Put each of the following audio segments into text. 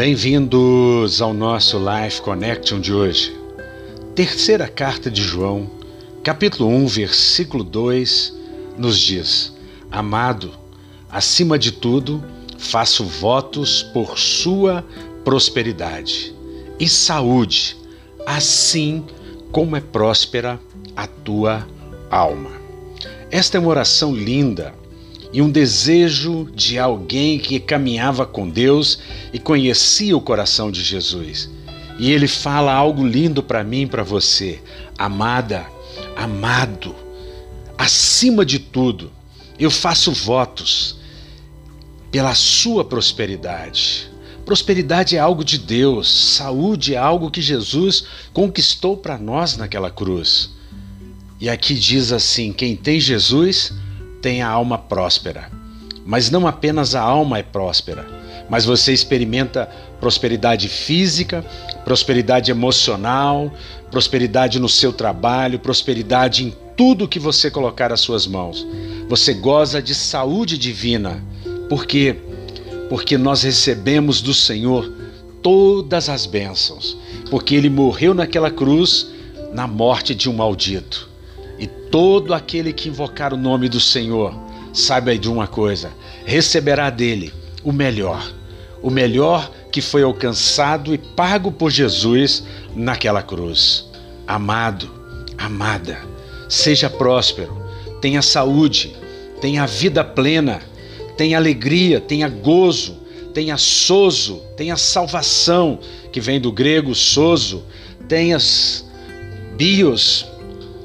Bem-vindos ao nosso Life Connection de hoje. Terceira carta de João, capítulo 1, versículo 2, nos diz: Amado, acima de tudo, faço votos por sua prosperidade e saúde, assim como é próspera a tua alma. Esta é uma oração linda e um desejo de alguém que caminhava com Deus e conhecia o coração de Jesus. E ele fala algo lindo para mim e para você. Amada, amado, acima de tudo, eu faço votos pela sua prosperidade. Prosperidade é algo de Deus, saúde é algo que Jesus conquistou para nós naquela cruz. E aqui diz assim: quem tem Jesus tem a alma próspera. Mas não apenas a alma é próspera, mas você experimenta prosperidade física, prosperidade emocional, prosperidade no seu trabalho, prosperidade em tudo que você colocar às suas mãos. Você goza de saúde divina. Por quê? Porque nós recebemos do Senhor todas as bênçãos, porque ele morreu naquela cruz na morte de um maldito. E todo aquele que invocar o nome do Senhor, saiba de uma coisa: receberá dele o melhor, o melhor que foi alcançado e pago por Jesus naquela cruz. Amado, amada, seja próspero, tenha saúde, tenha vida plena, tenha alegria, tenha gozo, tenha sozo, tenha salvação, que vem do grego sozo, tenhas bios,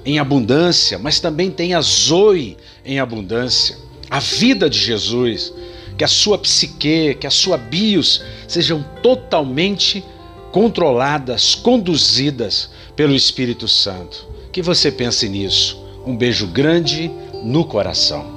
em abundância, mas também tem a Zoe em abundância, a vida de Jesus, que a sua psique, que a sua bios sejam totalmente controladas, conduzidas pelo Espírito Santo. Que você pense nisso. Um beijo grande no coração.